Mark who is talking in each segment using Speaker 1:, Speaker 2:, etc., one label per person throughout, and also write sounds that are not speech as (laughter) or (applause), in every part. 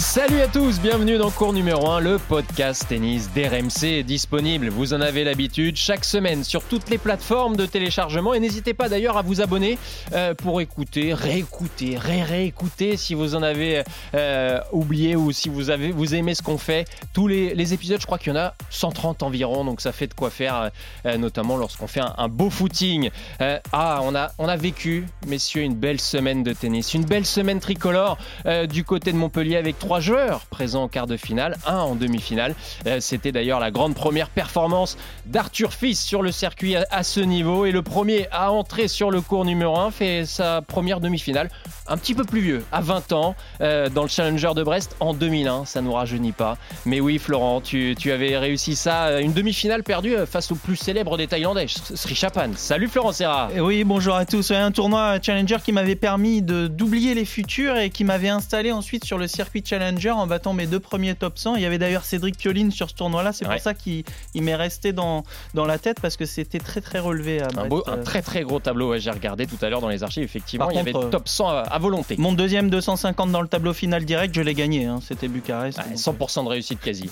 Speaker 1: Salut à tous, bienvenue dans cours numéro 1, le podcast tennis d'RMC disponible. Vous en avez l'habitude chaque semaine sur toutes les plateformes de téléchargement et n'hésitez pas d'ailleurs à vous abonner euh, pour écouter, réécouter, ré-réécouter si vous en avez euh, oublié ou si vous avez vous aimez ce qu'on fait. Tous les, les épisodes, je crois qu'il y en a 130 environ, donc ça fait de quoi faire, euh, notamment lorsqu'on fait un, beau footing. Ah, on a, on a vécu, messieurs, une belle semaine de tennis, une belle semaine tricolore du côté de Montpellier avec joueurs présents en quart de finale, un en demi-finale. Euh, C'était d'ailleurs la grande première performance d'Arthur Fils sur le circuit à, ce niveau et le premier à entrer sur le cours numéro 1 fait sa première demi-finale un petit peu plus vieux, à 20 ans, euh, dans le Challenger de Brest en 2001. Ça nous rajeunit pas. Mais oui, Florent, tu, avais réussi ça, une demi-finale perdue face au plus célèbre des Thaïlandais, Sri Chapan. Salut Florent Serra.
Speaker 2: Oui, bonjour à tous. Un tournoi Challenger qui m'avait permis d'oublier les futurs et qui m'avait installé ensuite sur le circuit Challenger en battant mes deux premiers top 100. Il y avait d'ailleurs Cédric Pioline sur ce tournoi-là. C'est ouais. pour ça qu'il m'est resté dans, dans la tête parce que c'était très très relevé à
Speaker 1: un, beau, un, très très gros tableau. J'ai regardé tout à l'heure dans les archives. Effectivement, Par il contre, y avait top 100 à, à, volonté.
Speaker 2: Mon deuxième 250 dans le tableau final direct, je l'ai gagné. Hein. C'était Bucarest.
Speaker 1: Ouais, 100% de réussite quasi.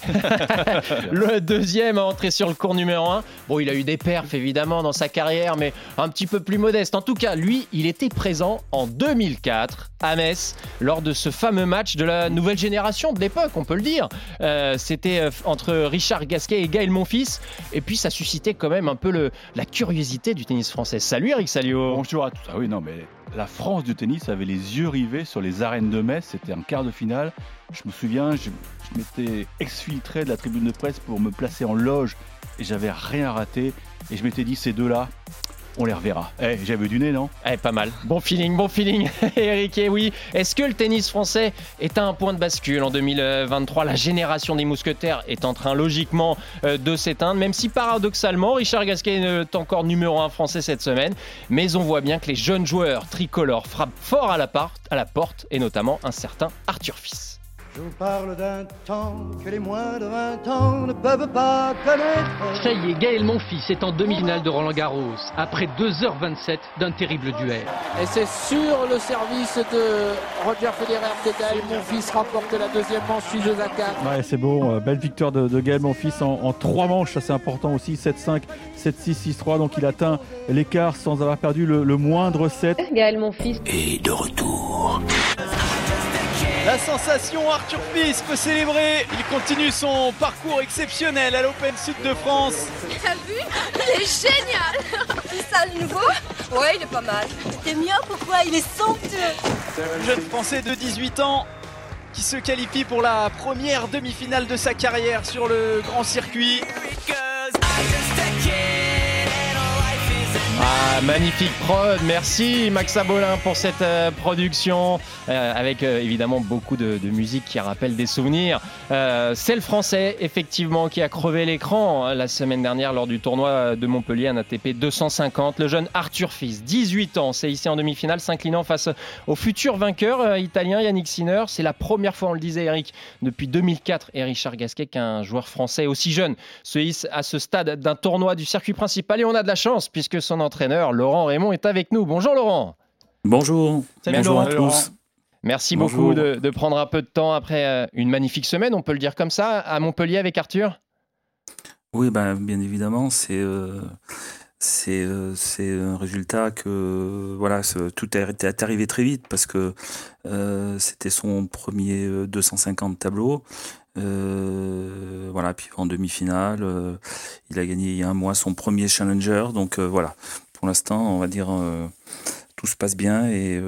Speaker 1: (laughs) le deuxième à entrer sur le cours numéro 1. Bon, il a eu des perfs évidemment dans sa carrière, mais un petit peu plus modeste. En tout cas, lui, il était présent en 2004 à Metz lors de ce fameux match de la nouvelle génération de l'époque, on peut le dire. Euh, C'était entre Richard Gasquet et Gaël Monfils. Et puis ça suscitait quand même un peu la curiosité du tennis français. Salut Eric Salio.
Speaker 3: Bonjour à tous. Ah oui, non, mais la France du tennis avait les yeux rivés sur les arènes de Metz. C'était un quart de finale. Je me souviens, je, je m'étais exfiltré de la tribune de presse pour me placer en loge et j'avais rien raté. Et je m'étais dit, ces deux-là, on les reverra. Eh, j'avais du nez, non?
Speaker 1: Eh, pas mal. Bon feeling, bon feeling, (laughs) Eric. Et oui, est-ce que le tennis français est à un point de bascule en 2023 La génération des mousquetaires est en train logiquement euh, de s'éteindre, même si paradoxalement, Richard Gasquet est encore numéro 1 français cette semaine. Mais on voit bien que les jeunes joueurs tricolores frappent fort à la, porte, à la porte, et notamment un certain Arthur Fils.
Speaker 4: Je vous parle d'un temps que les moins de 20 ans ne peuvent pas connaître.
Speaker 5: Ça y est, Gaël Monfils est en demi-finale de Roland Garros, après 2h27 d'un terrible duel.
Speaker 6: Et c'est sur le service de Roger Federer que Gaël Monfils remporte la deuxième manche 6 2 à 4.
Speaker 3: Ouais, c'est bon, euh, belle victoire de, de Gaël Monfils en, en trois manches, ça c'est important aussi, 7-5, 7-6, 6-3, donc il atteint l'écart sans avoir perdu le, le moindre set.
Speaker 7: Gaël Monfils.
Speaker 8: Et de retour.
Speaker 9: La sensation, Arthur Fils peut célébrer. Il continue son parcours exceptionnel à l'Open Sud de France.
Speaker 10: T'as vu? Il est génial C'est ça le nouveau? Ouais, il est pas mal.
Speaker 11: T'es mieux pourquoi? Il est somptueux.
Speaker 9: Un jeune Français de 18 ans qui se qualifie pour la première demi-finale de sa carrière sur le grand circuit.
Speaker 1: Magnifique prod, merci Max Abolin pour cette euh, production, euh, avec euh, évidemment beaucoup de, musique qui rappelle des souvenirs. C'est le français, effectivement, qui a crevé l'écran hein, la semaine dernière lors du tournoi de Montpellier, un ATP 250. Le jeune Arthur Fils, 18 ans, c'est ici en demi-finale, s'inclinant face au futur vainqueur italien Yannick Sinner. C'est la première fois, on le disait Eric, depuis 2004 et Richard Gasquet qu'un joueur français aussi jeune se hisse à ce stade d'un tournoi du circuit principal. Et on a de la chance, puisque son entraîneur Laurent Raymond est avec nous. Bonjour Laurent.
Speaker 12: Bonjour.
Speaker 1: Salut
Speaker 12: Bonjour
Speaker 1: Laurent. à tous. Merci Bonjour. beaucoup de, de, prendre un peu de temps après une magnifique semaine, on peut le dire comme ça, à Montpellier avec Arthur?
Speaker 12: Oui, ben, bien évidemment, c'est euh, c'est euh, un résultat que voilà, tout est arrivé très vite parce que euh, c'était son premier 250 tableaux. Euh, voilà, puis en demi-finale, euh, il a gagné il y a un mois son premier challenger. Donc euh, voilà, pour l'instant, on va dire tout se passe bien et,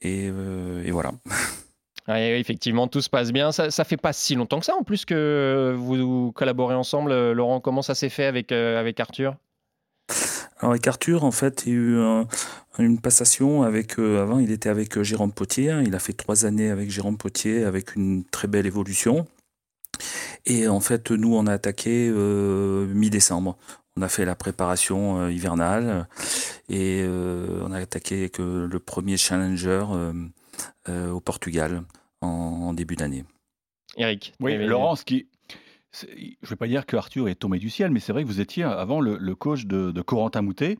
Speaker 12: et, et voilà. (laughs)
Speaker 1: Effectivement, tout se passe bien. Ça, ça fait pas si longtemps que ça, en plus que vous collaborez ensemble. Laurent, comment ça s'est fait avec, avec Arthur?
Speaker 12: Alors avec Arthur, en fait, il y a eu un, une passation avec. Euh, avant, il était avec Jérôme Potier. Il a fait trois années avec Jérôme Potier, avec une très belle évolution. Et en fait, nous, on a attaqué euh, mi-décembre. On a fait la préparation euh, hivernale et on a attaqué avec le premier challenger au Portugal en, début d'année.
Speaker 1: Eric.
Speaker 3: Oui, Laurent, ce qui, je ne vais pas dire que Arthur est tombé du ciel, mais c'est vrai que vous étiez avant le, coach de, de, Corentin Moutet.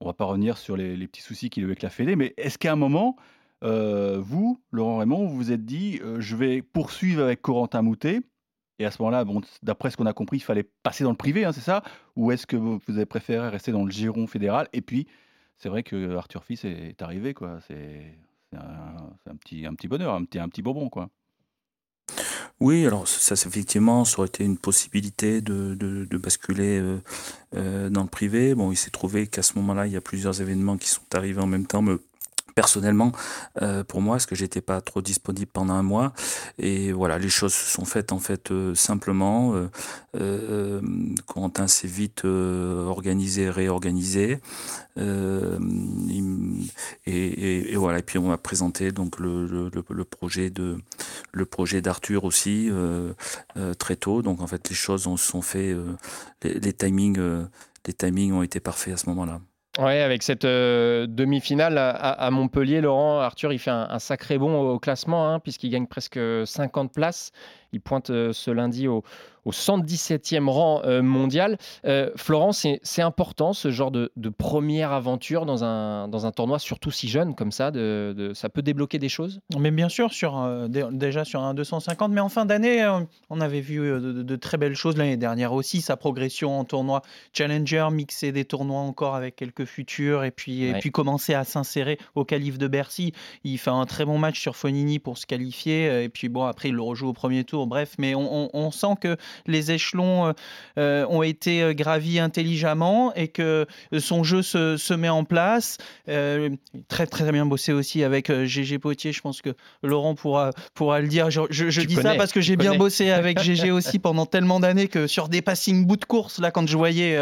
Speaker 3: On va pas revenir sur les, petits soucis qu'il a eu avec la Fédé, mais est-ce qu'à un moment, vous, Laurent Raymond, vous vous êtes dit, je vais poursuivre avec Corentin Moutet et à ce moment-là, bon, d'après ce qu'on a compris, il fallait passer dans le privé, hein, c'est ça? Ou est-ce que vous, avez préféré rester dans le giron fédéral? Et puis, c'est vrai que Arthur Fils est, arrivé, quoi. C'est un, petit, un petit bonheur, un petit, un petit bonbon, quoi.
Speaker 12: Oui, alors ça, effectivement, ça aurait été une possibilité de, de, basculer euh, euh, dans le privé. Bon, il s'est trouvé qu'à ce moment-là, il y a plusieurs événements qui sont arrivés en même temps, personnellement euh, pour moi parce que j'étais pas trop disponible pendant un mois. Et voilà les choses se sont faites en fait euh, simplement. Euh, euh, Quentin s'est vite organisé réorganisé. Et, et, voilà. Et puis on m'a présenté donc le, le, projet de le projet d'Arthur aussi très tôt. Donc en fait les choses se sont fait les, les timings les timings ont été parfaits à ce moment-là
Speaker 1: Ouais, avec cette euh, demi-finale à, Montpellier, Laurent Arthur, il fait un, sacré bond au, classement, hein, puisqu'il gagne presque 50 places. Il pointe euh, ce lundi au, au 117e rang euh, mondial. Euh, Florence, c'est important ce genre de, première aventure dans un, dans un tournoi, surtout si jeune comme ça. De, ça peut débloquer des choses?
Speaker 2: Mais bien sûr, sur, euh, déjà sur un 250. Mais en fin d'année, on avait vu de, très belles choses l'année dernière aussi. Sa progression en tournoi Challenger, mixer des tournois encore avec quelques futurs et puis, et puis commencer à s'insérer au calife de Bercy. Il fait un très bon match sur Fonini pour se qualifier. Et puis bon, après, il le rejoue au premier tour. Bref, mais on, on sent que les échelons euh, euh, ont été euh, gravis intelligemment et que son jeu se, met en place. très très bien bossé aussi avec GG Potier. Je pense que Laurent pourra, pourra le dire. Je, dis ça parce que j'ai bien bossé avec (laughs) GG aussi pendant tellement d'années que sur des passings bout de course, là, quand je voyais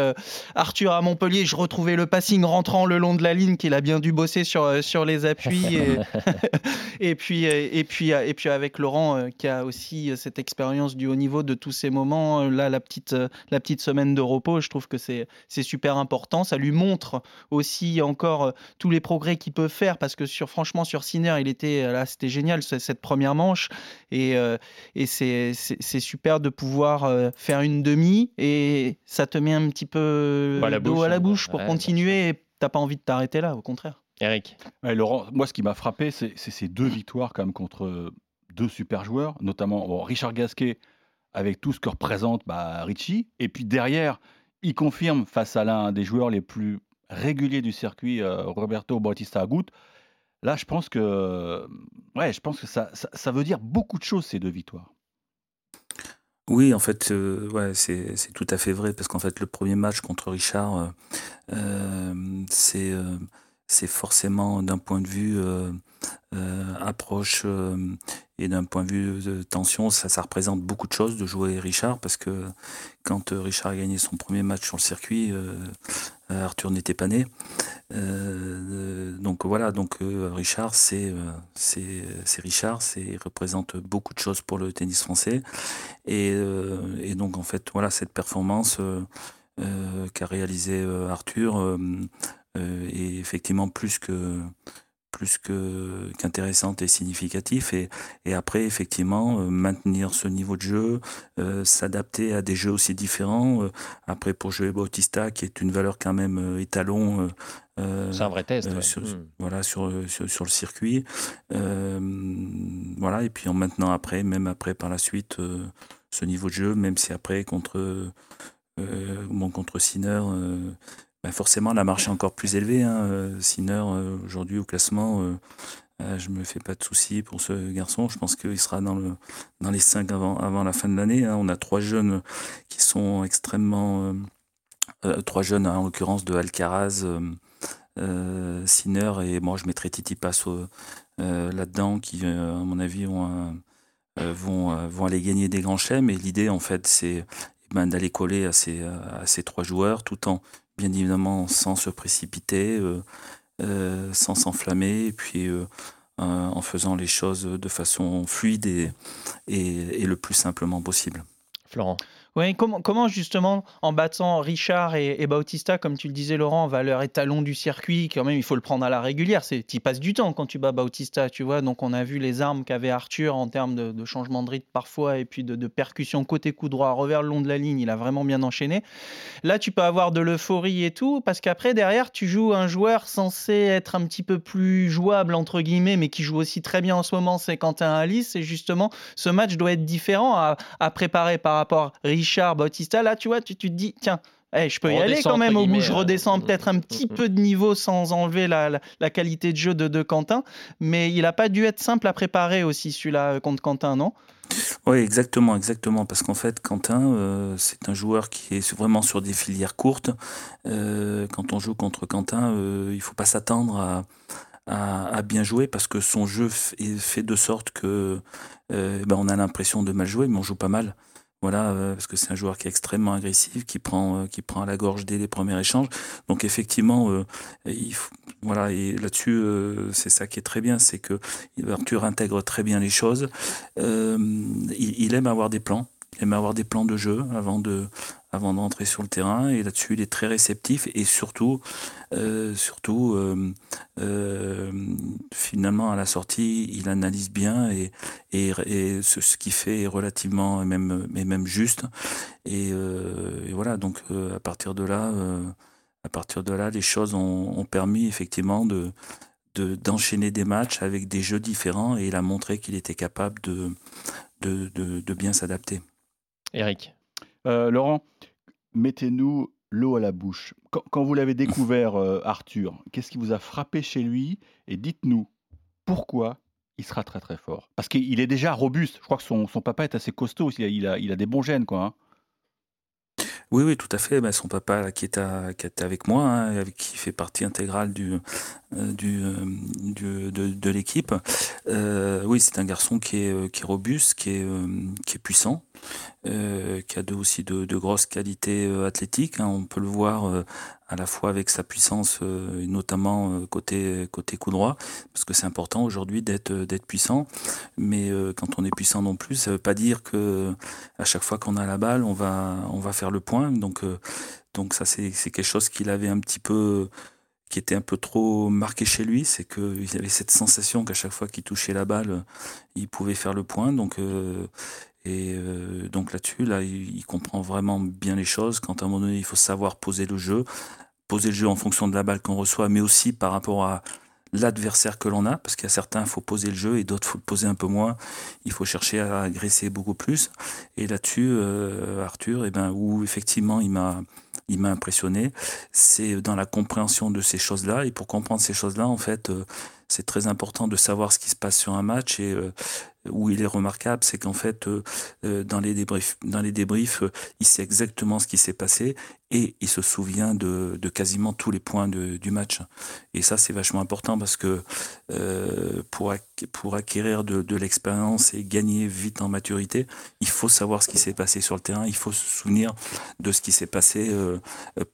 Speaker 2: Arthur à Montpellier, je retrouvais le passing rentrant le long de la ligne qu'il a bien dû bosser sur, sur les appuis. Et, (laughs) (laughs) et, puis, et, puis, et puis avec Laurent qui a aussi cette expérience du haut niveau de tous ces moments euh, là la petite, euh, la petite semaine de repos. Je trouve que c'est super important. Ça lui montre aussi encore euh, tous les progrès qu'il peut faire parce que sur, franchement, sur Sinner, il était là, c'était génial cette première manche et, et c'est super de pouvoir faire une demi et ça te met un petit peu d'eau à la bouche pour continuer et t'as pas envie de t'arrêter là, au contraire.
Speaker 1: Eric.
Speaker 3: Laurent, moi ce qui m'a frappé, c'est ces deux victoires quand même contre deux super joueurs, notamment Richard Gasquet avec tout ce que représente bah, Richie. Et puis derrière, il confirme face à l'un des joueurs les plus réguliers du circuit, euh, Roberto Bautista Agut. Là, je pense que, ouais, je pense que ça, ça, veut dire beaucoup de choses, ces deux victoires.
Speaker 12: Oui, en fait, euh, ouais, c'est tout à fait vrai, parce qu'en fait, le premier match contre Richard, euh, c'est c'est forcément d'un point de vue euh, euh, approche euh, et d'un point de vue de tension, ça, représente beaucoup de choses de jouer Richard parce que quand Richard a gagné son premier match sur le circuit, Arthur n'était pas né. donc voilà, donc Richard, c'est Richard, il représente beaucoup de choses pour le tennis français et, donc en fait voilà cette performance qu'a réalisé Arthur est effectivement plus que plus que qu'intéressante et significatif et, et après effectivement euh, maintenir ce niveau de jeu euh, s'adapter à des jeux aussi différents après pour jouer Bautista qui est une valeur quand même étalon
Speaker 1: c'est un vrai test
Speaker 12: sur,
Speaker 1: hmm.
Speaker 12: voilà sur, sur, le circuit. Voilà et puis en maintenant après même après par la suite ce niveau de jeu même si après contre bon contre Sinner bah, forcément la marche est encore plus élevée. Hein. Euh, Sinner, euh, aujourd'hui au classement, euh, je me fais pas de soucis pour ce garçon. Je pense qu'il sera dans, le, dans les 5 avant, avant la fin de l'année. Hein. On a trois jeunes qui sont extrêmement. trois jeunes, en l'occurrence de Alcaraz, Sinner et moi je mettrais Titi Passo là-dedans qui, à mon avis, vont, vont, vont aller gagner des grands chèmes. Et l'idée, en fait, c'est eh ben, d'aller coller à ces, à ces trois joueurs tout en bien évidemment sans se précipiter, euh, euh, sans s'enflammer, et puis euh, en faisant les choses de façon fluide et, et, le plus simplement possible.
Speaker 1: Florent.
Speaker 2: Oui, comment, justement, en battant Richard et, Bautista, comme tu le disais Laurent, valeur étalon du circuit, quand même il faut le prendre à la régulière, tu passes du temps quand tu bats Bautista, tu vois, donc on a vu les armes qu'avait Arthur en termes de, changement de rythme parfois et puis de, de, percussion côté coup droit, revers le long de la ligne, il a vraiment bien enchaîné. Là tu peux avoir de l'euphorie et tout, parce qu'après derrière tu joues un joueur censé être un petit peu plus jouable entre guillemets, mais qui joue aussi très bien en ce moment, c'est Quentin Alice, et justement ce match doit être différent à, à préparer par rapport à Richard Bautista, là, tu vois, tu, te dis, tiens, eh, je peux y aller quand même au bout. Je redescends euh, peut-être un mm, petit mm, peu de niveau sans enlever la, qualité de jeu de, Quentin. Mais il n'a pas dû être simple à préparer aussi celui-là euh, contre Quentin, non?
Speaker 12: Oui, exactement, exactement. Parce qu'en fait, Quentin, euh, c'est un joueur qui est vraiment sur des filières courtes. quand on joue contre Quentin, il ne faut pas s'attendre à, bien jouer parce que son jeu est fait de sorte que ben, on a l'impression de mal jouer, mais on joue pas mal. Voilà, euh, parce que c'est un joueur qui est extrêmement agressif, qui prend, euh, qui prend à la gorge dès les premiers échanges. Donc effectivement, euh, il voilà, et là-dessus, c'est ça qui est très bien, c'est que Arthur intègre très bien les choses. il, aime avoir des plans, il aime avoir des plans de jeu avant de, avant d'entrer sur le terrain. Et là-dessus, il est très réceptif et surtout, euh, surtout euh, euh, finalement, à la sortie, il analyse bien et, et, ce, qu'il fait est relativement, même, mais même juste. Et, voilà, donc à partir de là, à partir de là, les choses ont, permis effectivement de d'enchaîner des matchs avec des jeux différents et il a montré qu'il était capable de, de, de bien s'adapter.
Speaker 1: Eric
Speaker 3: euh, Laurent, mettez-nous l'eau à la bouche. Quand, vous l'avez découvert, euh, Arthur, qu'est-ce qui vous a frappé chez lui? Et dites-nous pourquoi il sera très très fort. Parce qu'il est déjà robuste. Je crois que son, papa est assez costaud. Il a, il a, des bons gènes, quoi. Hein.
Speaker 12: Oui, oui, tout à fait. Ben, son papa qui, est avec moi, hein, qui fait partie intégrale du, euh, du, euh, de, l'équipe. Euh, oui, c'est un garçon qui est, qui est robuste, qui est, qui est puissant, qui a de, aussi de, grosses qualités athlétiques. Hein. On peut le voir à la fois avec sa puissance, notamment côté, côté coup droit, parce que c'est important aujourd'hui d'être puissant. Mais quand on est puissant non plus, ça veut pas dire que à chaque fois qu'on a la balle, on va on va faire le point. Donc donc ça c'est quelque chose qu'il avait un petit peu qui était un peu trop marqué chez lui, c'est qu'il avait cette sensation qu'à chaque fois qu'il touchait la balle, il pouvait faire le point. Donc, euh, et euh, donc là-dessus, là, il, comprend vraiment bien les choses. Quand à un moment donné, il faut savoir poser le jeu, poser le jeu en fonction de la balle qu'on reçoit, mais aussi par rapport à l'adversaire que l'on a, parce qu'il y a certains, il faut poser le jeu et d'autres, il faut le poser un peu moins. Il faut chercher à agresser beaucoup plus. Et là-dessus, euh, Arthur, eh ben, où effectivement, il m'a il m'a impressionné, c'est dans la compréhension de ces choses-là. Et pour comprendre ces choses-là, en fait, euh, c'est très important de savoir ce qui se passe sur un match et euh, où il est remarquable, c'est qu'en fait, euh, euh, dans les débriefs, dans les débriefs il sait exactement ce qui s'est passé et il se souvient de, quasiment tous les points du match. Et ça, c'est vachement important parce que pour, pour acquérir de, de l'expérience et gagner vite en maturité, il faut savoir ce qui s'est passé sur le terrain, il faut se souvenir de ce qui s'est passé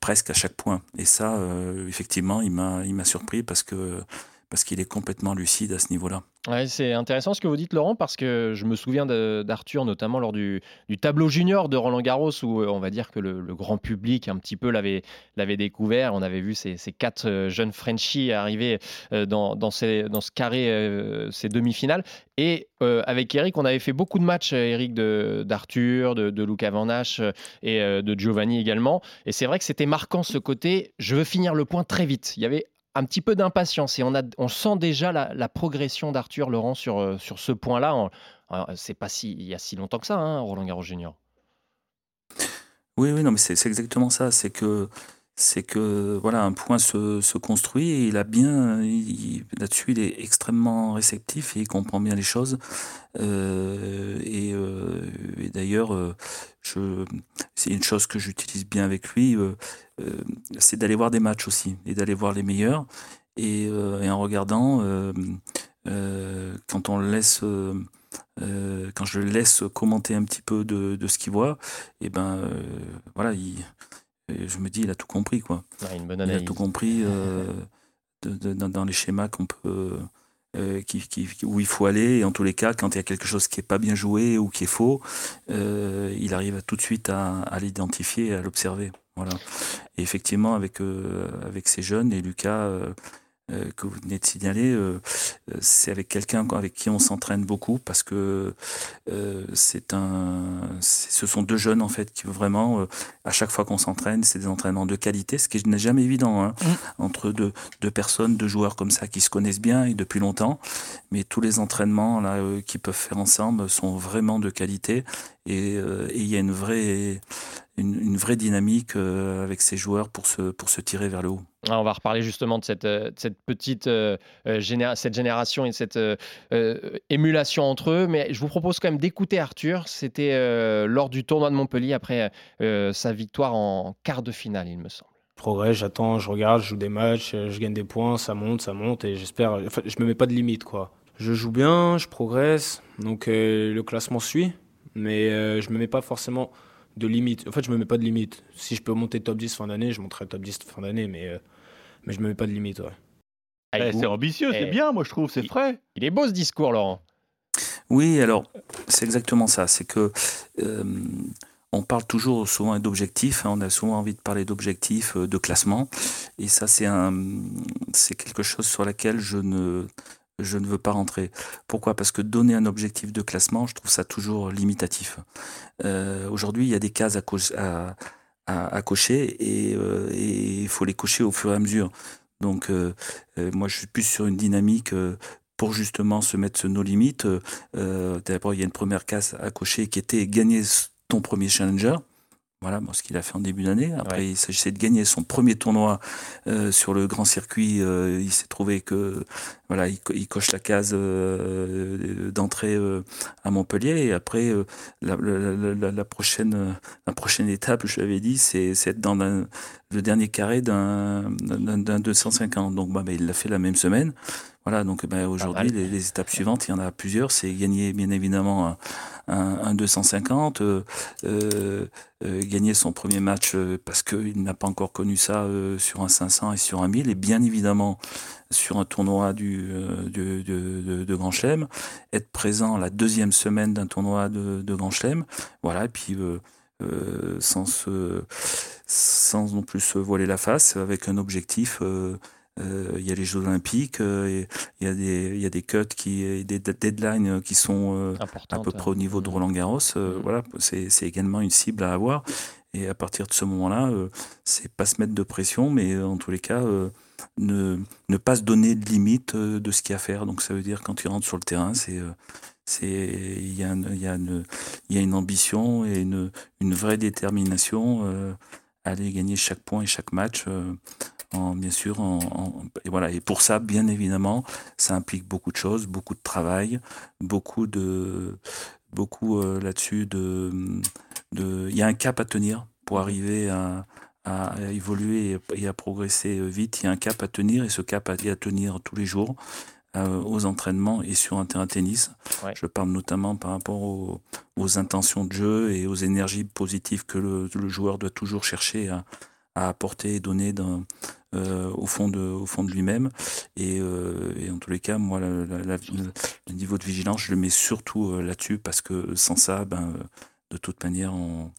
Speaker 12: presque à chaque point. Et ça, effectivement, il m'a surpris parce que parce qu'il est complètement lucide à ce niveau-là.
Speaker 1: C'est intéressant ce que vous dites, Laurent, parce que je me souviens d'Arthur, notamment lors du, tableau junior de Roland Garros, où euh, on va dire que le, grand public un petit peu l'avait découvert. On avait vu ces, quatre euh, jeunes Frenchies arriver euh, dans, ce carré, ces demi-finales. Et avec Eric, on avait fait beaucoup de matchs, Eric, d'Arthur, de, de, de Luca Van et de Giovanni également. Et c'est vrai que c'était marquant ce côté, je veux finir le point très vite. Il y avait un petit peu d'impatience et on, a, on sent déjà la, progression d'Arthur Laurent sur, euh, sur ce point-là. C'est pas si, il y a si longtemps que ça, hein, Roland Garros Junior.
Speaker 12: Oui, oui, non, mais c'est exactement ça. C'est que c'est que voilà un point se, se, construit et il a bien là-dessus il est extrêmement réceptif et il comprend bien les choses. Euh, et, euh, et d'ailleurs euh, je c'est une chose que j'utilise bien avec lui c'est d'aller voir des matchs aussi et d'aller voir les meilleurs. Et, en regardant quand on laisse quand je le laisse commenter un petit peu de, de ce qu'il voit et ben voilà il je me dis, il a tout compris, quoi.
Speaker 1: une bonne
Speaker 12: il a tout compris (laughs) euh, dans les schémas qu'on peut, où il faut aller. Et en tous les cas, quand il y a quelque chose qui n'est pas bien joué ou qui est faux, il arrive tout de suite à, à l'identifier et à l'observer. Voilà. Et effectivement, avec, avec ces jeunes, et Lucas euh, que vous venez de signaler, euh, euh, c'est avec quelqu'un avec qui on s'entraîne beaucoup parce que c'est un, ce sont deux jeunes en fait qui vraiment, à chaque fois qu'on s'entraîne, c'est des entraînements de qualité, ce qui n'est jamais évident hein, mmh. entre deux, deux, personnes, deux joueurs comme ça qui se connaissent bien et depuis longtemps. Mais tous les entraînements là qu'ils peuvent faire ensemble sont vraiment de qualité et il y a une vraie une, vraie dynamique avec ces joueurs pour se, pour se tirer vers le haut.
Speaker 1: Ah, on va reparler justement de cette, euh, cette petite euh, euh, cette génération et cette émulation entre eux. Mais je vous propose quand même d'écouter Arthur. C'était lors du tournoi de Montpellier après sa victoire en quart de finale, il me semble.
Speaker 7: Je progresse, j'attends, je regarde, je joue des matchs, je gagne des points, ça monte, ça monte et j'espère. En fait, je me mets pas de limite quoi. Je joue bien, je progresse, donc le classement suit, mais je me mets pas forcément de limite. En fait, je me mets pas de limite. Si je peux monter top 10 fin d'année, je monterai top 10 fin d'année, mais mais je me mets pas de limite. Ouais.
Speaker 3: Eh, c'est ambitieux, c'est eh, bien, moi je trouve, c'est frais.
Speaker 1: Il est beau ce discours, Laurent.
Speaker 12: Oui, alors c'est exactement ça. C'est que euh, on parle toujours souvent d'objectifs. Hein, on a souvent envie de parler d'objectifs, euh, de classement, et ça c'est un, c'est quelque chose sur laquelle je ne je ne veux pas rentrer. Pourquoi? Parce que donner un objectif de classement, je trouve ça toujours limitatif. Euh, aujourd'hui, il y a des cases à, à, cocher euh, et il faut les cocher au fur et à mesure. Donc euh, moi je suis plus sur une dynamique pour justement se mettre nos limites. D'abord il y a une première case à cocher qui était gagner ton premier challenger. Voilà ce qu'il a fait en début d'année. Après, il s'agissait de gagner son premier tournoi euh, sur le grand circuit. Euh, il s'est trouvé que voilà, il, coche la case euh, d'entrée à Montpellier. Et après, la, prochaine, la prochaine étape, je l'avais dit, c'est être dans le dernier carré d'un 250. Donc, bah, bah, il l'a fait la même semaine. Voilà, donc bah, aujourd'hui, les, les, étapes suivantes, il y en a plusieurs. C'est gagner, bien évidemment, un, 250, euh, euh, euh, gagner son premier match parce qu'il n'a pas encore connu ça sur un 500 et sur un 1000, et bien évidemment sur un tournoi du, de, Grand Chelem, être présent la deuxième semaine d'un tournoi de, Grand Chelem, voilà, et puis sans, sans non plus se voiler la face, avec un objectif euh, il y a les Jeux Olympiques, euh, il y, a des, il y a des cuts, qui, des deadlines qui sont euh, à peu près au niveau de Roland Garros. Voilà, c'est également une cible à avoir. Et à partir de ce moment-là, c'est pas se mettre de pression, mais en tous les cas, ne, ne pas se donner de limite de ce qu'il y a à faire. Donc ça veut dire quand tu rentres sur le terrain, c'est c'est il y, il, y il y a une ambition et une, une vraie détermination à aller gagner chaque point et chaque match bien sûr. et voilà. Et pour ça, bien évidemment, ça implique beaucoup de choses, beaucoup de travail, beaucoup de, beaucoup euh, là-dessus de, de, il y a un cap à tenir pour arriver à, à évoluer et à progresser vite. Il y a un cap à tenir et ce cap à, tenir tous les jours euh, aux entraînements et sur un terrain de tennis. Je parle notamment par rapport aux, intentions de jeu et aux énergies positives que le, le joueur doit toujours chercher à, à apporter et donner dans, euh, au fond de, au fond de lui-même. Et, euh, et, en tous les cas, moi, le, niveau de vigilance, je le mets surtout là-dessus parce que sans ça, ben, de toute manière, on,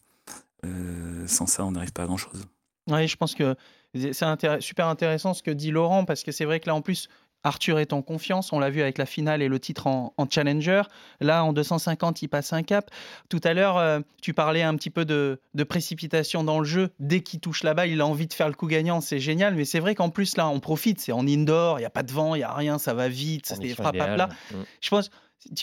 Speaker 12: sans ça, on n'arrive pas à grand-chose.
Speaker 2: Oui, je pense que c'est super intéressant ce que dit Laurent parce que c'est vrai que là, en plus, Arthur est en confiance, on l'a vu avec la finale et le titre en, challenger. Là, en 250, il passe un cap. Tout à l'heure, euh, tu parlais un petit peu de, précipitation dans le jeu. Dès qu'il touche la balle, il a envie de faire le coup gagnant, c'est génial. Mais c'est vrai qu'en plus, là, on profite. C'est en indoor, il n'y a pas de vent, il n'y a rien, ça va vite, c'est des frappes à plat. Je pense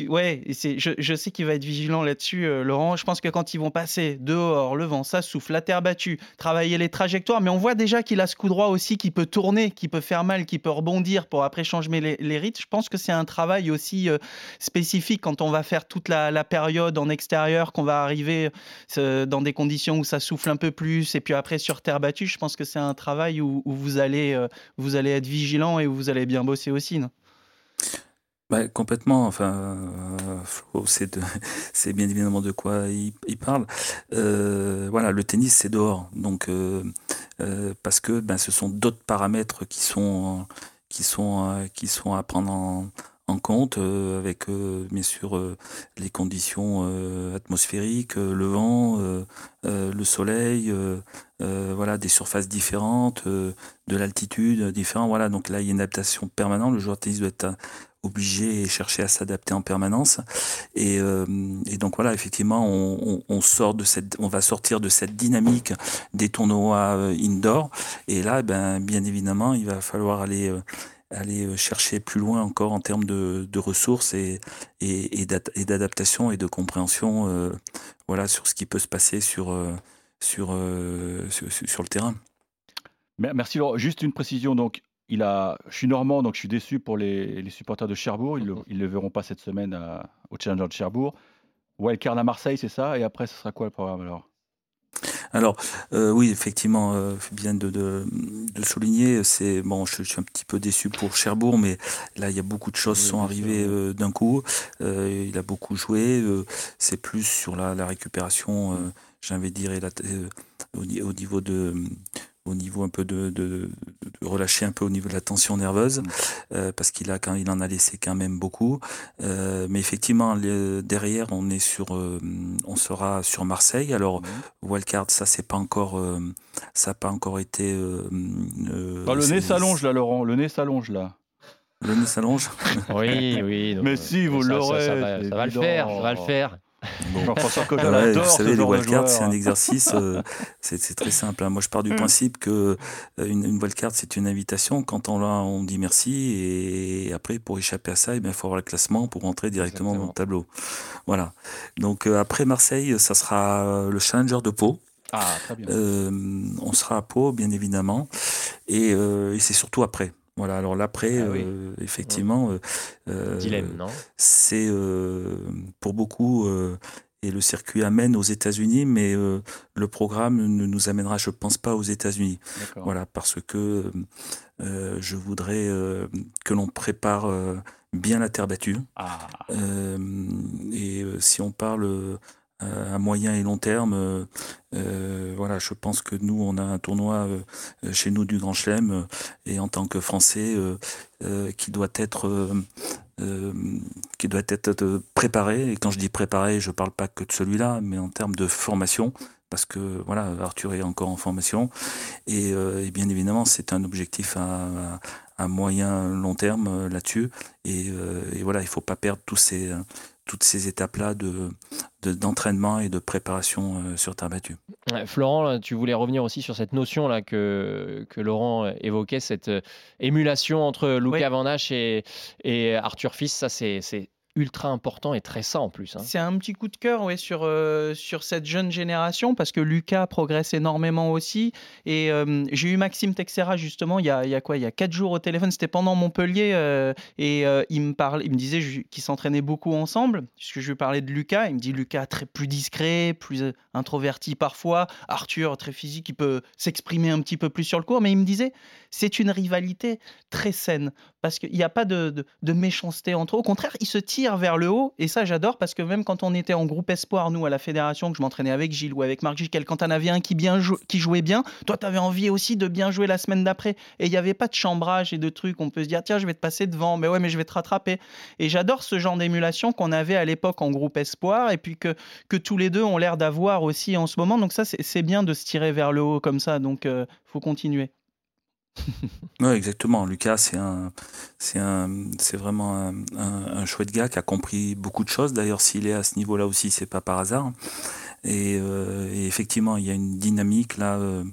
Speaker 2: ouais, je, sais qu'il va être vigilant là-dessus, euh, Laurent. Je pense que quand ils vont passer dehors, le vent, ça souffle, la terre battue, travailler les trajectoires, mais on voit déjà qu'il a ce coup droit aussi qui peut tourner, qui peut faire mal, qui peut rebondir pour après changer les, les rythmes. Je pense que c'est un travail aussi euh, spécifique quand on va faire toute la, période en extérieur, qu'on va arriver euh, dans des conditions où ça souffle un peu plus, et puis après sur terre battue. Je pense que c'est un travail où, vous, allez, vous allez être vigilant et où vous allez bien bosser aussi. Non?
Speaker 12: Bah, complètement. Enfin, euh, (laughs) c'est bien évidemment de quoi il, parle. Euh, voilà, le tennis, c'est dehors. Donc, euh, parce que ben, ce sont d'autres paramètres qui sont, qui, sont, qui sont à prendre en compte, avec bien sûr les conditions atmosphériques, le vent, le soleil, voilà, des surfaces différentes, de l'altitude différente. Voilà, donc là, il y a une adaptation permanente. Le joueur de tennis doit être obligé et chercher à s'adapter en permanence. Et, donc voilà, effectivement, on, on, sort de cette, on va sortir de cette dynamique des tournois indoor. Et là, ben, bien évidemment, il va falloir aller aller euh, chercher plus loin encore en termes de, ressources et, et, d'adaptation et de compréhension euh, voilà, sur ce qui peut se passer sur, euh, sur, sur, le terrain.
Speaker 3: Merci Laurent. Juste une précision. Donc, il a, je suis normand, donc je suis déçu pour les, supporters de Cherbourg. Ils ne le, verront pas cette semaine au Challenger de Cherbourg. Wildcard à Marseille, c'est ça? Et après, ce sera quoi le programme alors?
Speaker 12: Alors euh, oui, effectivement, euh, bien de, de, souligner, c'est bon, je, suis un petit peu déçu pour Cherbourg, mais là il y a beaucoup de choses qui sont arrivées euh, d'un coup. il a beaucoup joué. c'est plus sur la, la récupération, de dire, au, niveau de au niveau un peu de, de, relâcher un peu au niveau de la tension nerveuse mm. euh, parce qu'il a quand il en a laissé quand même beaucoup. Euh, mais effectivement derrière on est sur euh, on sera sur Marseille. Alors mm. wildcard ça c'est pas encore ça a pas encore été
Speaker 3: bah, le nez s'allonge là Laurent. Le nez s'allonge là.
Speaker 12: Le nez s'allonge.
Speaker 1: Oui oui (laughs)
Speaker 3: mais si vous l'aurez
Speaker 1: ça, va, ça va le faire ça va le faire
Speaker 12: Bon. (laughs) vous savez, les wildcards, c'est un exercice, euh, (laughs) c'est très simple. Hein. Moi, je pars du mm. principe que euh, une, une wildcard, c'est une invitation. Quand on l'a, on dit merci. Et après, pour échapper à ça, il faut avoir le classement pour rentrer directement dans le tableau. Voilà. Donc, euh, après Marseille, ça sera le Challenger de Pau.
Speaker 3: Ah, très bien.
Speaker 12: on sera à Pau, bien évidemment. Et, et c'est surtout après. Voilà, alors l'après, ah euh, effectivement, euh,
Speaker 1: euh, dilemme, non?
Speaker 12: C'est pour beaucoup et le circuit amène aux États-Unis, mais le programme ne nous amènera, je pense pas, aux États-Unis. Voilà, parce que je voudrais que l'on prépare bien la terre battue.
Speaker 3: Ah.
Speaker 12: et si on parle à moyen et long terme. Euh, euh, voilà, je pense que nous, on a un tournoi euh, chez nous du Grand Chelem et en tant que Français qui doit être qui doit être préparé. Et quand je dis préparé, je parle pas que de celui-là, mais en termes de formation. Parce que voilà, Arthur est encore en formation et, bien évidemment c'est un objectif à, moyen long terme là-dessus et, voilà il faut pas perdre tous ces toutes ces étapes-là de, d'entraînement et de préparation euh, sur terre battue.
Speaker 1: Florent, tu voulais revenir aussi sur cette notion là que, que Laurent évoquait, cette euh, émulation entre Lucas Van et, et Arthur Fils. Ça, c'est ultra important et très sain en plus. Hein.
Speaker 2: C'est un petit coup de cœur ouais, sur, euh, sur cette jeune génération parce que Lucas progresse énormément aussi. Et euh, j'ai eu Maxime Texera justement il y a, il y a quoi Il y a quatre jours au téléphone, c'était pendant Montpellier. Euh, et il, me parlait, il me disait qu'ils s'entraînaient beaucoup ensemble. Puisque je lui parlais de Lucas, il me dit Lucas très plus discret, plus introverti parfois. Arthur très physique, il peut s'exprimer un petit peu plus sur le cours. Mais il me disait c'est une rivalité très saine parce qu'il n'y a pas de, méchanceté entre eux. Au contraire, ils se tirent vers le haut. Et ça, j'adore parce que même quand on était en groupe espoir, nous, à la fédération, que je m'entraînais avec Gilles ou avec Marc Giquel, quand t'en avais un qui, jouait bien, toi, tu avais envie aussi de bien jouer la semaine d'après. Et il n'y avait pas de chambrage et de trucs. On peut se dire, tiens, je vais te passer devant, mais ouais, mais je vais te rattraper. Et j'adore ce genre d'émulation qu'on avait à l'époque en groupe espoir et puis que, que tous les deux ont l'air d'avoir aussi en ce moment. Donc ça, c'est bien de se tirer vers le haut comme ça. Donc, euh, faut continuer. (laughs)
Speaker 12: oui, exactement. Lucas, c'est un, c'est un, c'est vraiment un, chouette gars qui a compris beaucoup de choses. D'ailleurs, s'il est à ce niveau-là aussi, c'est pas par hasard. Et, euh, effectivement, il y a une dynamique là, euh,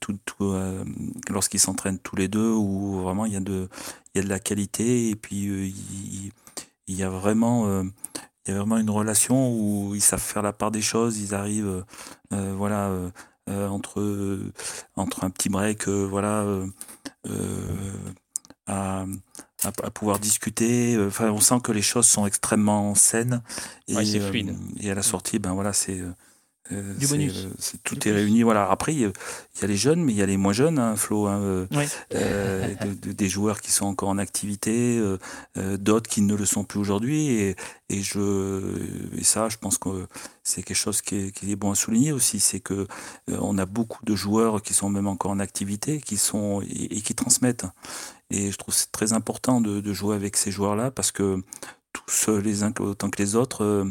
Speaker 12: tout, euh, lorsqu'ils s'entraînent tous les deux, où vraiment il y a de, il y a de la qualité. Et puis il, y a vraiment, il y a vraiment une relation où ils savent faire la part des choses. Ils arrivent, voilà euh, entre, entre un petit break, euh, voilà, euh, à, à, pouvoir discuter. Enfin, on sent que les choses sont extrêmement saines.
Speaker 1: Et,
Speaker 12: et à la sortie, ben voilà, c'est Euh,
Speaker 2: Du bonus.
Speaker 12: euh, tout est réuni. Voilà. Après, il y a- il y a les jeunes, mais il y a les moins jeunes, hein, Flo. hein, euh,
Speaker 2: Oui.
Speaker 12: euh, de- de- des joueurs qui sont encore en activité, euh, d'autres qui ne le sont plus aujourd'hui. Et, et, je, et ça, je pense que c'est quelque chose qui est, qui est bon à souligner aussi. C'est que on a beaucoup de joueurs qui sont même encore en activité, qui sont et, et qui transmettent. Et je trouve que c'est très important de, de jouer avec ces joueurs-là parce que tous euh, les uns autant que les autres euh,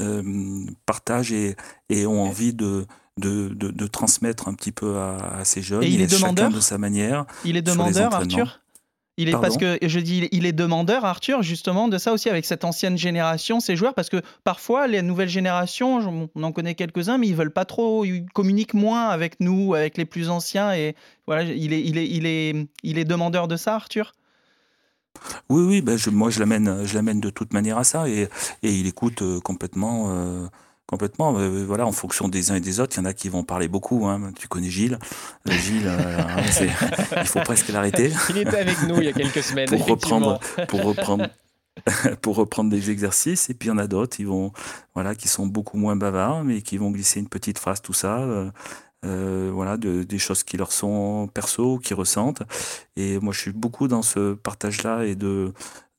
Speaker 12: euh, partagent et, et ont envie de, de, de, de transmettre un petit peu à, à ces jeunes.
Speaker 2: Et il est demandeur
Speaker 12: de sa manière.
Speaker 2: Il est demandeur. Arthur? Il est
Speaker 12: Pardon?
Speaker 2: parce que je dis il est- demandeur Arthur justement de ça aussi avec cette ancienne génération ces joueurs parce que parfois les nouvelles générations on en connaît quelques-uns mais ils veulent pas trop ils communiquent moins avec nous avec les plus anciens et voilà il est il est il est il est demandeur de ça Arthur?
Speaker 12: Oui, oui, ben je, moi je l'amène, je l'amène de toute manière à ça et, et il écoute euh, complètement, euh, complètement. Euh, voilà, en fonction des uns et des autres, il y en a qui vont parler beaucoup. Hein. Tu connais Gilles, Gilles, euh, hein, (laughs) il faut presque l'arrêter.
Speaker 1: Il était avec nous il y a quelques semaines.
Speaker 12: pour reprendre, pour reprendre, (laughs) pour reprendre des exercices. Et puis il y en a d'autres, ils vont, voilà, qui sont beaucoup moins bavards, mais qui vont glisser une petite phrase, tout ça. euh, euh, voilà, de- des choses qui leur sont perso, qui ressentent. Et moi, je suis beaucoup dans ce partage-là et de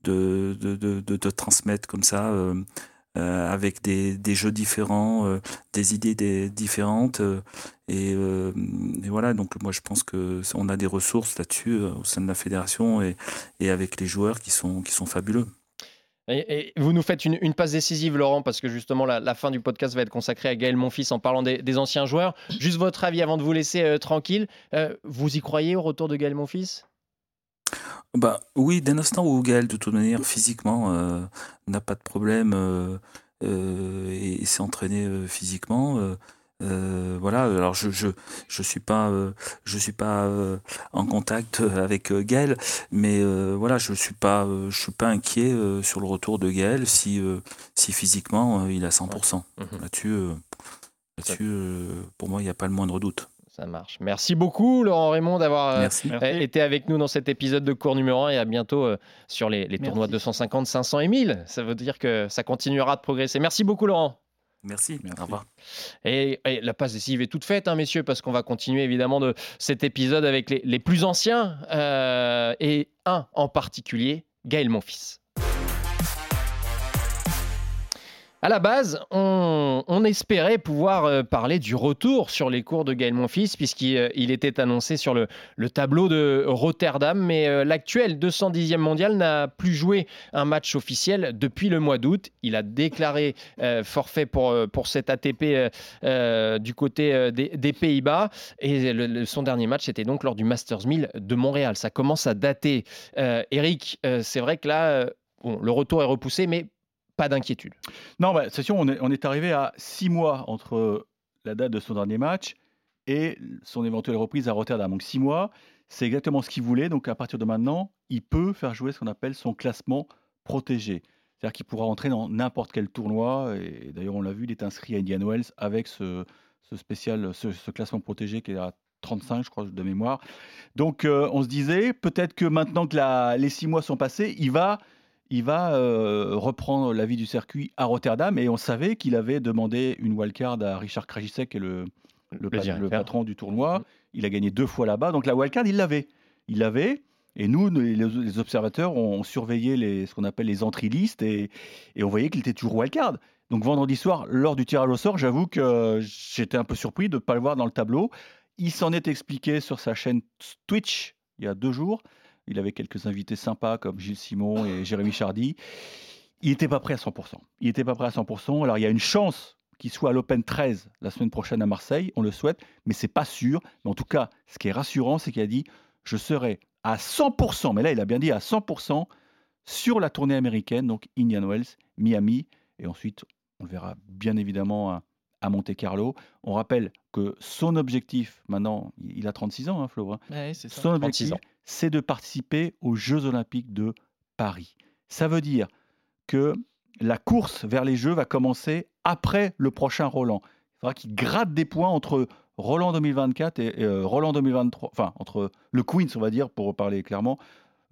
Speaker 12: de, de, de, transmettre comme ça. euh, euh, avec des, des jeux différents, des idées différentes. et, et voilà, donc moi je pense que on a des ressources là-dessus au sein de la fédération et, et avec les joueurs qui sont, qui sont fabuleux.
Speaker 1: Et, vous nous faites une, passe décisive, Laurent, parce que justement, la, fin du podcast va être consacrée à Gaël Monfils en parlant des, anciens joueurs. Juste votre avis avant de vous laisser euh, tranquille. Euh, vous y croyez au retour de Gaël Monfils?
Speaker 12: Bah oui, dès l'instant où Gaël, de toute manière, physiquement, euh, n'a pas de problème et, et s'est entraîné physiquement. Euh, euh, voilà, alors je je je suis pas euh, je suis pas euh, en contact avec euh, Gaël, mais euh, voilà, je suis pas euh, je suis pas inquiet euh, sur le retour de Gaël si euh, si physiquement euh, il est à 100%. Là-dessus euh, là-dessus euh, pour moi il n'y a pas le moindre doute.
Speaker 1: Ça marche. Merci beaucoup, Laurent Raymond, d'avoir euh, euh, été avec nous dans cet épisode de cours numéro 1 et à bientôt euh, sur les, les tournois 250, 500 et 1000. Ça veut dire que ça continuera de progresser. Merci beaucoup, Laurent.
Speaker 12: Merci, au revoir.
Speaker 1: Et, et la passe décisive est toute faite, hein, messieurs, parce qu'on va continuer évidemment de cet épisode avec les, les plus anciens euh, et un en particulier, Gaël Monfils. À la base, on, espérait pouvoir euh, parler du retour sur les cours de Gaël Monfils, puisqu'il euh, était annoncé sur le, le tableau de Rotterdam, mais euh, l'actuel 210e mondial n'a plus joué un match officiel depuis le mois d'août. Il a déclaré forfait pour, cet ATP du côté des, Pays-Bas, et son dernier match était donc lors du Masters 1000 de Montréal. Ça commence à dater. Eric, c'est vrai que là, le retour est repoussé, mais pas d'inquiétude.
Speaker 3: Non, bah, c'est sûr, on est, arrivé à six mois entre la date de son dernier match et son éventuelle reprise à Rotterdam. Donc six mois, c'est exactement ce qu'il voulait. Donc à partir de maintenant, il peut faire jouer ce qu'on appelle son classement protégé. C'est-à-dire qu'il pourra entrer dans n'importe quel tournoi. Et d'ailleurs, on l'a vu, il est inscrit à Indian Wells avec ce, spécial, ce, ce classement protégé qui est à 35, je crois, de mémoire. Donc euh, on se disait, peut-être que maintenant que la- les six mois sont passés, il va il va euh, reprendre la vie du circuit à Rotterdam et on savait qu'il avait demandé une wildcard à Richard Krajicek, qui est le, patron du tournoi. Il a gagné deux fois là-bas, donc la wildcard, il l'avait. Il l'avait. Et nous, les, observateurs, on surveillait les, ce qu'on appelle les entry listes et, et on voyait qu'il était toujours wildcard. Donc vendredi soir, lors du tirage au sort, j'avoue que j'étais un peu surpris de ne pas le voir dans le tableau. Il s'en est expliqué sur sa chaîne Twitch il y a deux jours. Il avait quelques invités sympas comme Gilles Simon et Jérémy Chardy. Il n'était pas prêt à 100%. Il n'était pas prêt à 100%. Alors il y a une chance qu'il soit à l'Open 13 la semaine prochaine à Marseille. On le souhaite, mais c'est pas sûr. Mais en tout cas, ce qui est rassurant, c'est qu'il a dit je serai à 100%. Mais là, il a bien dit à 100% sur la tournée américaine, donc Indian Wells, Miami, et ensuite on le verra bien évidemment à, à Monte Carlo. On rappelle que son objectif, maintenant, il a 36 ans, hein, Flo. hein.
Speaker 2: Ouais, ça.
Speaker 3: Son
Speaker 1: 36
Speaker 3: objectif,
Speaker 1: ans.
Speaker 3: C'est de participer aux Jeux Olympiques de Paris. Ça veut dire que la course vers les Jeux va commencer après le prochain Roland. Il faudra qu'il gratte des points entre Roland 2024 et, euh, Roland 2023, enfin entre le Queens, on va dire, pour parler clairement,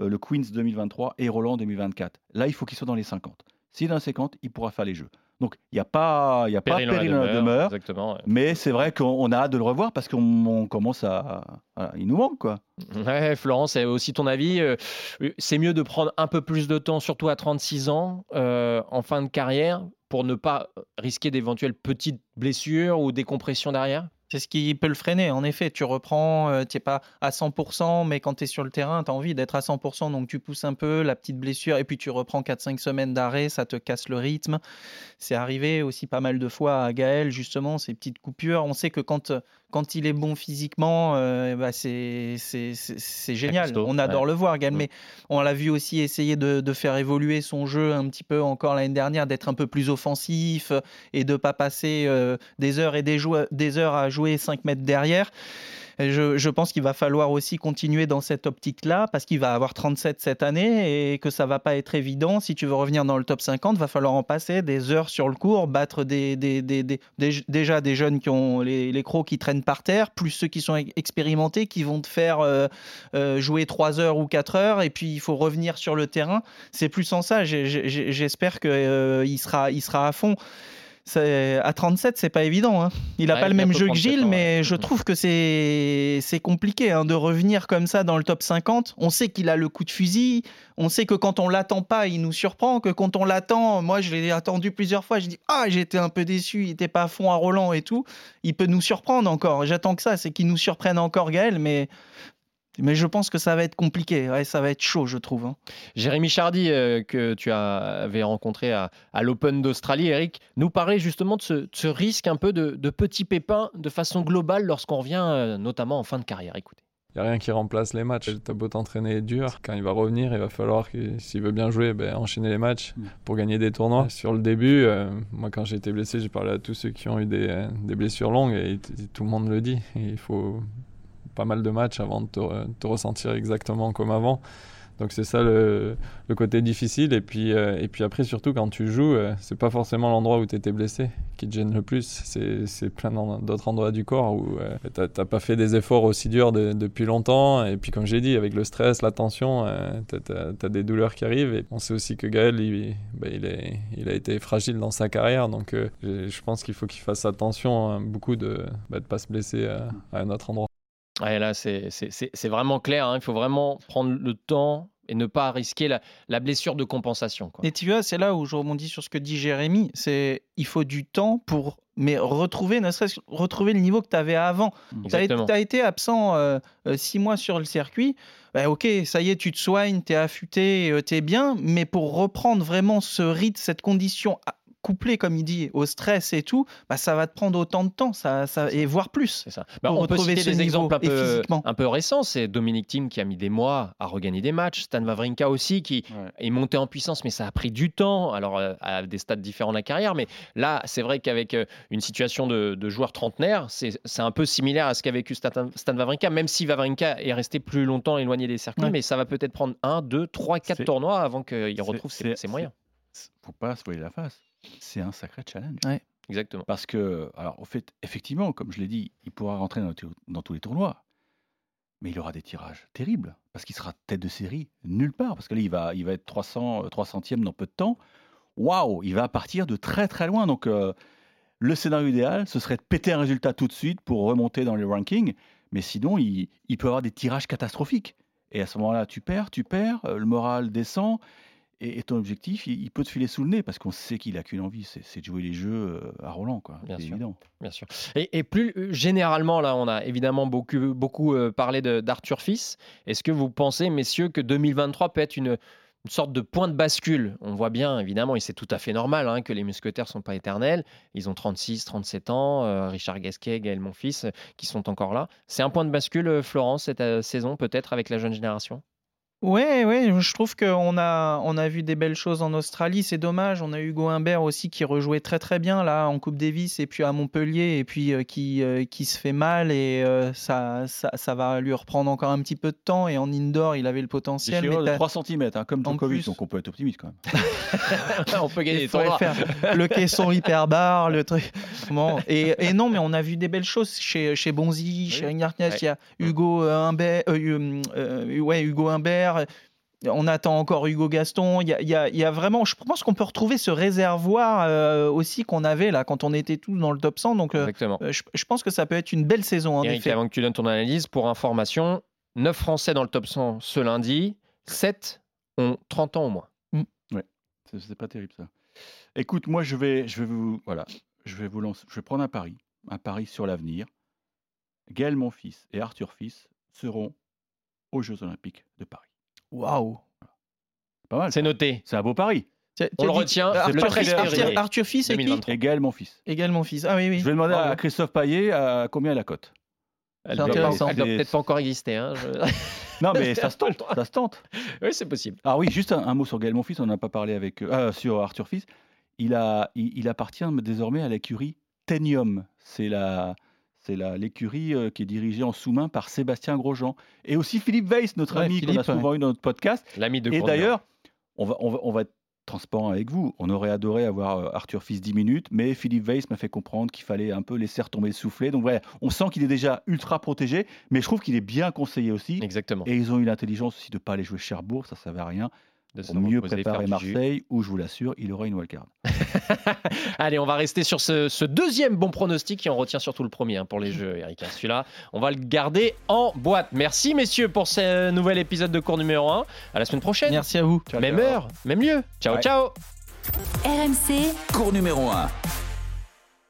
Speaker 3: euh, le Queens 2023 et Roland 2024. Là, il faut qu'il soit dans les 50. S'il est dans les 50, il pourra faire les Jeux. Donc il n'y a pas, il y a pas
Speaker 1: Péril en la
Speaker 3: péril en la
Speaker 1: demeure,
Speaker 3: demeure.
Speaker 1: exactement, ouais.
Speaker 3: Mais c'est vrai qu'on a hâte de le revoir parce qu'on on commence à, il nous manque quoi.
Speaker 1: Ouais, Florence, c'est aussi ton avis. euh, C'est mieux de prendre un peu plus de temps, surtout à 36 ans, euh, en fin de carrière, pour ne pas risquer d'éventuelles petites blessures ou décompressions derrière?
Speaker 2: C'est ce qui peut le freiner. En effet, tu reprends, tu n'es pas à 100%, mais quand tu es sur le terrain, tu as envie d'être à 100%, donc tu pousses un peu la petite blessure, et puis tu reprends 4-5 semaines d'arrêt, ça te casse le rythme. C'est arrivé aussi pas mal de fois à Gaël, justement, ces petites coupures. On sait que quand, quand il est bon physiquement, euh, bah, c'est c'est- c'est- c'est génial.
Speaker 1: costaud,
Speaker 2: On adore
Speaker 1: ouais.
Speaker 2: le voir, Gaël,
Speaker 1: Mm.
Speaker 2: mais on l'a vu aussi essayer de, de faire évoluer son jeu un petit peu encore l'année dernière, d'être un peu plus offensif et de pas passer euh, des heures et des, des heures à jouer 5 mètres derrière. Je, pense qu'il va falloir aussi continuer dans cette optique-là parce qu'il va avoir 37 cette année et que ça va pas être évident. Si tu veux revenir dans le top 50, va falloir en passer des heures sur le court, battre déjà des jeunes qui ont les, crocs qui traînent par terre, plus ceux qui sont ex- expérimentés qui vont te faire euh, euh, jouer 3 heures ou 4 heures et puis il faut revenir sur le terrain. C'est plus en ça. J'espère qu'il il sera à fond. À 37, c'est pas évident. hein. Il n'a
Speaker 1: Ouais,
Speaker 2: pas le même jeu que
Speaker 1: 37
Speaker 2: Gilles,
Speaker 1: ans,
Speaker 2: mais je trouve que c'est c'est compliqué hein, de revenir comme ça dans le top 50. On sait qu'il a le coup de fusil. On sait que quand on l'attend pas, il nous surprend. Que quand on l'attend, moi je l'ai attendu plusieurs fois. Je dis ah j'étais un peu déçu, il était pas à fond à Roland et tout. Il peut nous surprendre encore. J'attends que ça, c'est qu'il nous surprenne encore Gaël, mais mais je pense que ça va être compliqué. Ouais, ça va être chaud, je trouve. hein.
Speaker 1: Jérémy Chardy, euh, que tu avais rencontré à, à l'Open d'Australie, Eric, nous parlait justement de ce, de ce risque un peu de, de petits pépins de façon globale lorsqu'on revient, euh, notamment en fin de carrière. Écoutez.
Speaker 13: Il n'y a rien qui remplace les matchs. T'as beau t'entraîner dur, quand il va revenir, il va falloir, que, s'il veut bien jouer, ben, enchaîner les matchs pour gagner des tournois. Sur le début, euh, moi quand j'ai été blessé, j'ai parlé à tous ceux qui ont eu des, des blessures longues et tout le monde le dit. Et il faut pas mal de matchs avant de te, re- te ressentir exactement comme avant. Donc c'est ça le, côté difficile. Et puis, euh, et puis après, surtout quand tu joues, euh, c'est pas forcément l'endroit où tu étais blessé qui te gêne le plus. C'est plein d'autres endroits du corps où euh, t'as pas fait des efforts aussi durs de- depuis longtemps. Et puis comme j'ai dit, avec le stress, la tension, euh, t'as as, des douleurs qui arrivent. Et on sait aussi que Gaël, il, bah, il, est, il a été fragile dans sa carrière. Donc euh, je pense qu'il faut qu'il fasse attention hein, beaucoup de ne pas se blesser à un autre endroit.
Speaker 1: Ouais, là, c'est- vraiment clair. hein. Il faut vraiment prendre le temps et ne pas risquer la, la blessure de compensation. quoi.
Speaker 2: Et tu vois, c'est là où je rebondis sur ce que dit Jérémy. C'est il faut du temps pour mais retrouver, ne serait-ce retrouver le niveau que tu avais avant. Tu as, été absent euh, euh, six mois sur le circuit. Bah, ok, ça y est, tu te soignes, tu es affûté, tu es bien. Mais pour reprendre vraiment ce rythme, cette condition couplée, comme il dit, au stress et tout, bah, ça va te prendre autant de temps ça, ça, et voire plus.
Speaker 1: Ça. Bah,
Speaker 2: pour
Speaker 1: on peut citer des exemples un peu, un peu récents. C'est Dominique Thiem qui a mis des mois à regagner des matchs. Stan Wawrinka aussi qui est monté en puissance, mais ça a pris du temps. Alors euh, à des stades différents de la carrière, mais là, c'est vrai qu'avec euh, une situation de, de joueur trentenaire, c'est un peu similaire à ce qu'a vécu Stan, Stan Wawrinka, même si Wawrinka est resté plus longtemps éloigné des circuits,
Speaker 3: Ouais.
Speaker 1: mais ça va peut-être prendre un, deux, trois, quatre tournois avant qu'il retrouve ses, ses moyens.
Speaker 3: Faut pas se voiler la face. C'est un sacré challenge.
Speaker 1: Exactement.
Speaker 3: Parce que, alors, au fait, effectivement, comme je l'ai dit, il pourra rentrer dans, tous- dans tous les tournois. Mais il aura des tirages terribles. Parce qu'il sera tête de série nulle part. Parce que là, il va, il va être 300, euh, 300e dans peu de temps. Waouh Il va partir de très très loin. Donc, euh, le scénario idéal, ce serait de péter un résultat tout de suite pour remonter dans les rankings. Mais sinon, il, il peut avoir des tirages catastrophiques. Et à ce moment-là, tu perds, tu perds, euh, le moral descend. Et, et ton objectif, il, il peut te filer sous le nez parce qu'on sait qu'il a qu'une envie, c'est de jouer les jeux euh, à Roland. quoi.
Speaker 1: Bien
Speaker 3: C'est
Speaker 1: sûr.
Speaker 3: évident.
Speaker 1: Bien sûr. Et, et plus euh, généralement, là, on a évidemment beaucoup, beaucoup euh, parlé de- d'Arthur Fils. Est-ce que vous pensez, messieurs, que 2023 peut être une, une sorte de point de bascule? On voit bien, évidemment, et c'est tout à fait normal hein, que les mousquetaires ne sont pas éternels. Ils ont 36, 37 ans. euh, Richard Gasquet, Gaël Monfils, euh, qui sont encore là. C'est un point de bascule, Florence, cette euh, saison, peut-être, avec la jeune génération?
Speaker 2: Ouais, ouais, je trouve qu'on a, on a vu des belles choses en Australie. C'est dommage. On a Hugo Humbert aussi qui rejouait très très bien là en Coupe Davis et puis à Montpellier et puis euh, qui, euh, qui se fait mal et euh, ça, ça, ça va lui reprendre encore un petit peu de temps. Et en indoor, il avait le potentiel. Mais
Speaker 3: de
Speaker 2: t'as-
Speaker 3: 3 cm, comme
Speaker 2: En
Speaker 3: Djokovic,
Speaker 2: plus-
Speaker 3: donc on peut être optimiste quand même. (laughs)
Speaker 1: On peut gagner
Speaker 2: faire le caisson hyper barre, le truc. (laughs) Bon, et, et non, mais on a vu des belles choses chez, chez Bonzi, chez Ignatius. Il y a Hugo euh, Humbert, euh, euh, ouais, Hugo Humbert. On attend encore Hugo Gaston. Il y a, il y a- il y a vraiment, je pense qu'on peut retrouver ce réservoir euh, aussi qu'on avait là quand on était tous dans le top 100. Donc, euh,
Speaker 1: Exactement.
Speaker 2: euh, je, je pense que ça peut être une belle saison en
Speaker 1: Eric,
Speaker 2: effet.
Speaker 1: avant que tu donnes ton analyse, pour information, 9 Français dans le top 100 ce lundi, 7 ont 30 ans au moins.
Speaker 3: Ouais, c'est c'est pas terrible ça. Écoute, moi je vais, je vais vous, voilà, je vais vous lancer, je vais prendre un pari, un pari sur l'avenir. Gaël Monfils et Arthur Fils seront aux Jeux Olympiques de Paris.
Speaker 2: Waouh.
Speaker 3: Pas mal.
Speaker 1: C'est noté.
Speaker 3: C'est un beau pari.
Speaker 1: On le retient,
Speaker 2: Arthur,
Speaker 1: le 13
Speaker 2: Arthur-
Speaker 1: février.
Speaker 2: Arthur Fils et qui
Speaker 1: 2023.
Speaker 3: Et Gaël Monfils.
Speaker 2: Également fils. Ah oui, oui.
Speaker 3: Je vais demander
Speaker 2: Bravo.
Speaker 3: à Christophe Payet à combien est la cote.
Speaker 1: Elle
Speaker 2: C'est
Speaker 1: doit,
Speaker 2: intéressant.
Speaker 1: elle doit
Speaker 3: C'est-
Speaker 1: peut-être pas encore exister. hein, je- (laughs)
Speaker 3: Non mais ça se tente, ça se tente. (laughs)
Speaker 1: oui, c'est possible.
Speaker 3: Ah oui, juste un, un mot sur Gaël Monfils, on n'en a pas parlé avec euh, ah, sur Arthur Fils. Il, a, il, il appartient désormais à l'écurie Tenium. C'est la, c'est l'écurie euh, qui est dirigée en sous-main par Sébastien Grosjean et aussi Philippe Weiss, notre
Speaker 2: Ouais,
Speaker 3: ami qu'on a souvent eu dans notre podcast.
Speaker 1: L'ami de
Speaker 3: Et d'ailleurs, on va, on, va, on va être transparent avec vous. On aurait adoré avoir euh, Arthur Fils 10 minutes, mais Philippe Weiss m'a fait comprendre qu'il fallait un peu laisser retomber le soufflet. Donc voilà, on sent qu'il est déjà ultra protégé, mais je trouve qu'il est bien conseillé aussi.
Speaker 1: Exactement.
Speaker 3: Et ils ont eu l'intelligence aussi de ne pas aller jouer Cherbourg, ça ne servait à rien.
Speaker 1: De se
Speaker 3: Pour mieux préparer. Marseille, où je vous l'assure, il aura une wildcard. (laughs)
Speaker 1: Allez, on va rester sur ce, ce deuxième bon pronostic et on retient surtout le premier hein, pour les jeux, Eric. hein. Celui-là, on va le garder en boîte. Merci, messieurs, pour ce nouvel épisode de cours numéro 1. À la semaine prochaine.
Speaker 2: Merci à vous.
Speaker 1: Même heure, même lieu. Ciao,
Speaker 3: Ouais.
Speaker 1: ciao.
Speaker 14: RMC,
Speaker 8: Cours numéro 1.